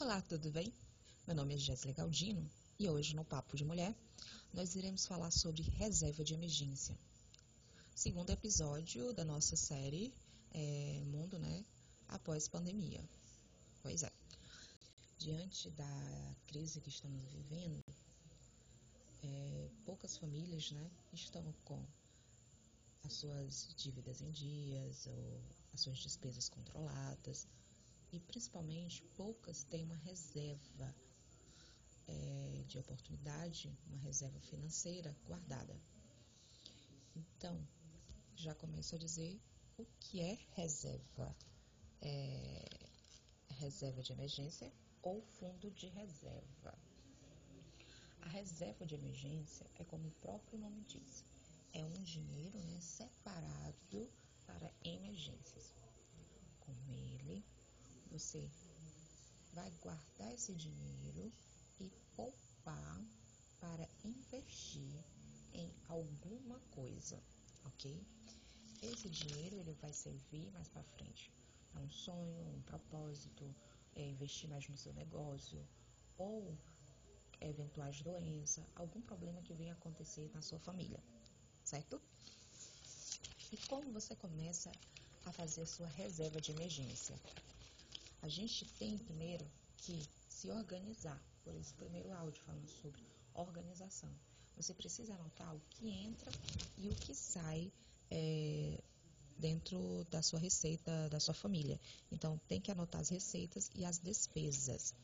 Olá, tudo bem? Meu nome é Jéssica Galdino e hoje no Papo de Mulher nós iremos falar sobre reserva de emergência. Segundo episódio da nossa série é, Mundo, né? Após pandemia. Pois é. Diante da crise que estamos vivendo, é, poucas famílias, né, estão com as suas dívidas em dias ou as suas despesas controladas e principalmente poucas têm uma reserva é, de oportunidade, uma reserva financeira guardada. Então, já começo a dizer o que é reserva. É, reserva de emergência ou fundo de reserva. A reserva de emergência é como o próprio nome diz, é um dinheiro né, separado para emergências. Você vai guardar esse dinheiro e poupar para investir em alguma coisa, ok? Esse dinheiro ele vai servir mais para frente a um sonho, um propósito, é, investir mais no seu negócio ou eventuais doenças, algum problema que venha acontecer na sua família certo? E como você começa a fazer a sua reserva de emergência? A gente tem primeiro que se organizar. Por isso, primeiro áudio falando sobre organização. Você precisa anotar o que entra e o que sai é, dentro da sua receita da sua família. Então, tem que anotar as receitas e as despesas.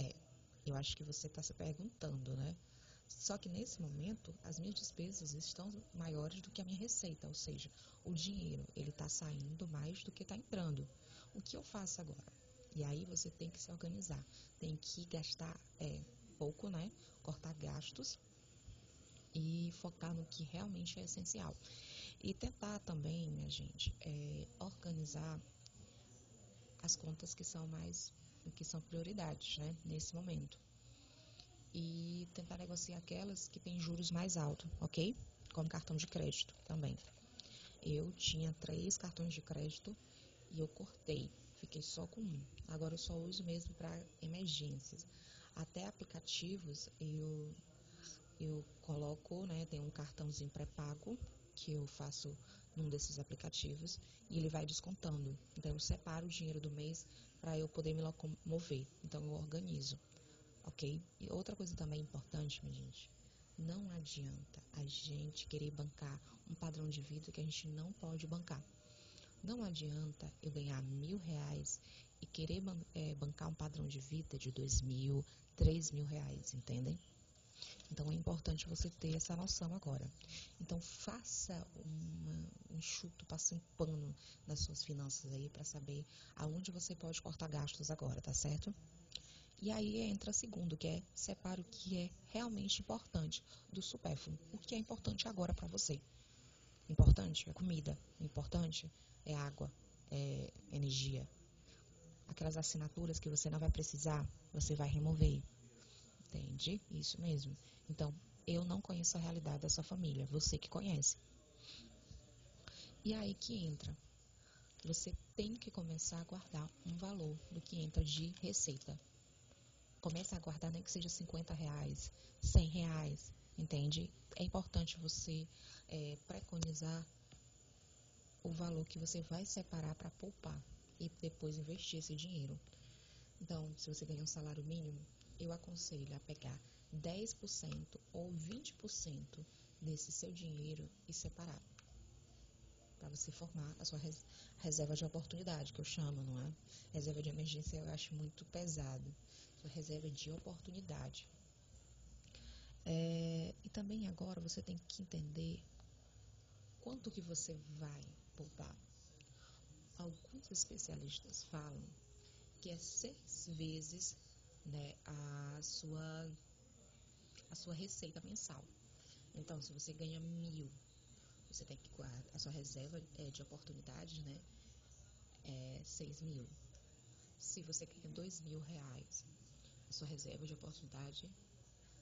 É, eu acho que você está se perguntando, né? Só que nesse momento as minhas despesas estão maiores do que a minha receita, ou seja, o dinheiro ele está saindo mais do que está entrando. O que eu faço agora? E aí você tem que se organizar, tem que gastar é, pouco, né? Cortar gastos e focar no que realmente é essencial. E tentar também, minha gente, é, organizar as contas que são mais, que são prioridades, né? Nesse momento e tentar negociar aquelas que têm juros mais altos, ok? Como cartão de crédito também. Eu tinha três cartões de crédito e eu cortei, fiquei só com um. Agora eu só uso mesmo para emergências. Até aplicativos eu eu coloco, né, tem um cartãozinho pré-pago que eu faço num desses aplicativos e ele vai descontando. Então eu separo o dinheiro do mês para eu poder me locomover. Então eu organizo ok? E outra coisa também importante, minha gente, não adianta a gente querer bancar um padrão de vida que a gente não pode bancar. Não adianta eu ganhar mil reais e querer é, bancar um padrão de vida de dois mil, três mil reais, entendem? Então é importante você ter essa noção agora. Então faça uma, um enxuto, passe um pano nas suas finanças aí para saber aonde você pode cortar gastos agora, tá certo? E aí entra segundo, que é separa o que é realmente importante do supérfluo. O que é importante agora para você? Importante é comida, importante é água, é energia. Aquelas assinaturas que você não vai precisar, você vai remover. Entende? Isso mesmo. Então, eu não conheço a realidade da sua família, você que conhece. E aí que entra. Você tem que começar a guardar um valor do que entra de receita Comece a guardar nem que seja 50 reais, 100 reais, entende? É importante você é, preconizar o valor que você vai separar para poupar e depois investir esse dinheiro. Então, se você ganha um salário mínimo, eu aconselho a pegar 10% ou 20% desse seu dinheiro e separar para você formar a sua reserva de oportunidade, que eu chamo, não é? Reserva de emergência eu acho muito pesado sua reserva de oportunidade. É, e também agora você tem que entender quanto que você vai poupar. Alguns especialistas falam que é seis vezes né, a, sua, a sua receita mensal. Então, se você ganha mil, você tem que guardar a sua reserva é, de oportunidades, né? É seis mil. Se você ganha dois mil reais, a sua reserva de oportunidade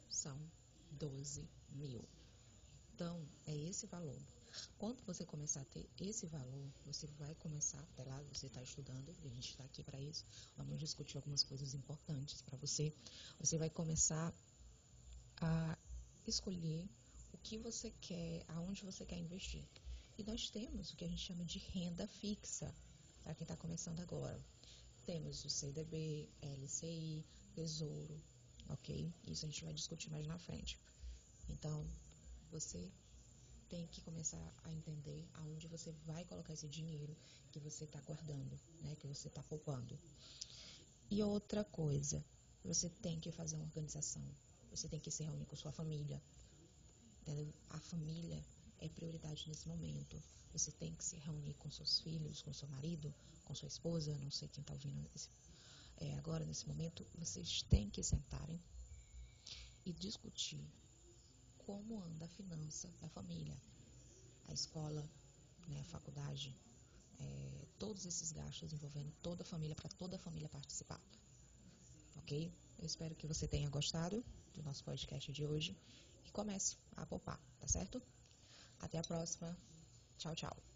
são 12 mil. Então, é esse valor. Quando você começar a ter esse valor, você vai começar, até lá você está estudando, a gente está aqui para isso, vamos discutir algumas coisas importantes para você. Você vai começar a escolher o que você quer, aonde você quer investir. E nós temos o que a gente chama de renda fixa, para quem está começando agora. Temos o CDB, LCI, Tesouro, ok? Isso a gente vai discutir mais na frente. Então, você tem que começar a entender aonde você vai colocar esse dinheiro que você está guardando, né? Que você está poupando. E outra coisa, você tem que fazer uma organização. Você tem que se reunir com sua família. Entendeu? A família é prioridade nesse momento. Você tem que se reunir com seus filhos, com seu marido, com sua esposa, não sei quem está ouvindo esse, é, agora nesse momento. Vocês têm que sentarem e discutir como anda a finança da família, a escola, né, a faculdade, é, todos esses gastos envolvendo toda a família, para toda a família participar. Ok? Eu espero que você tenha gostado do nosso podcast de hoje e comece a poupar, tá certo? Até a próxima. Tchau, tchau.